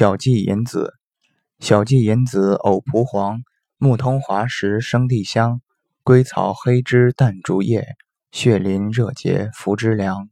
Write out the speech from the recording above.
小蓟银子，小蓟银子，藕蒲黄，木通华实，生地香。归草黑枝淡竹叶，血淋热结服之凉。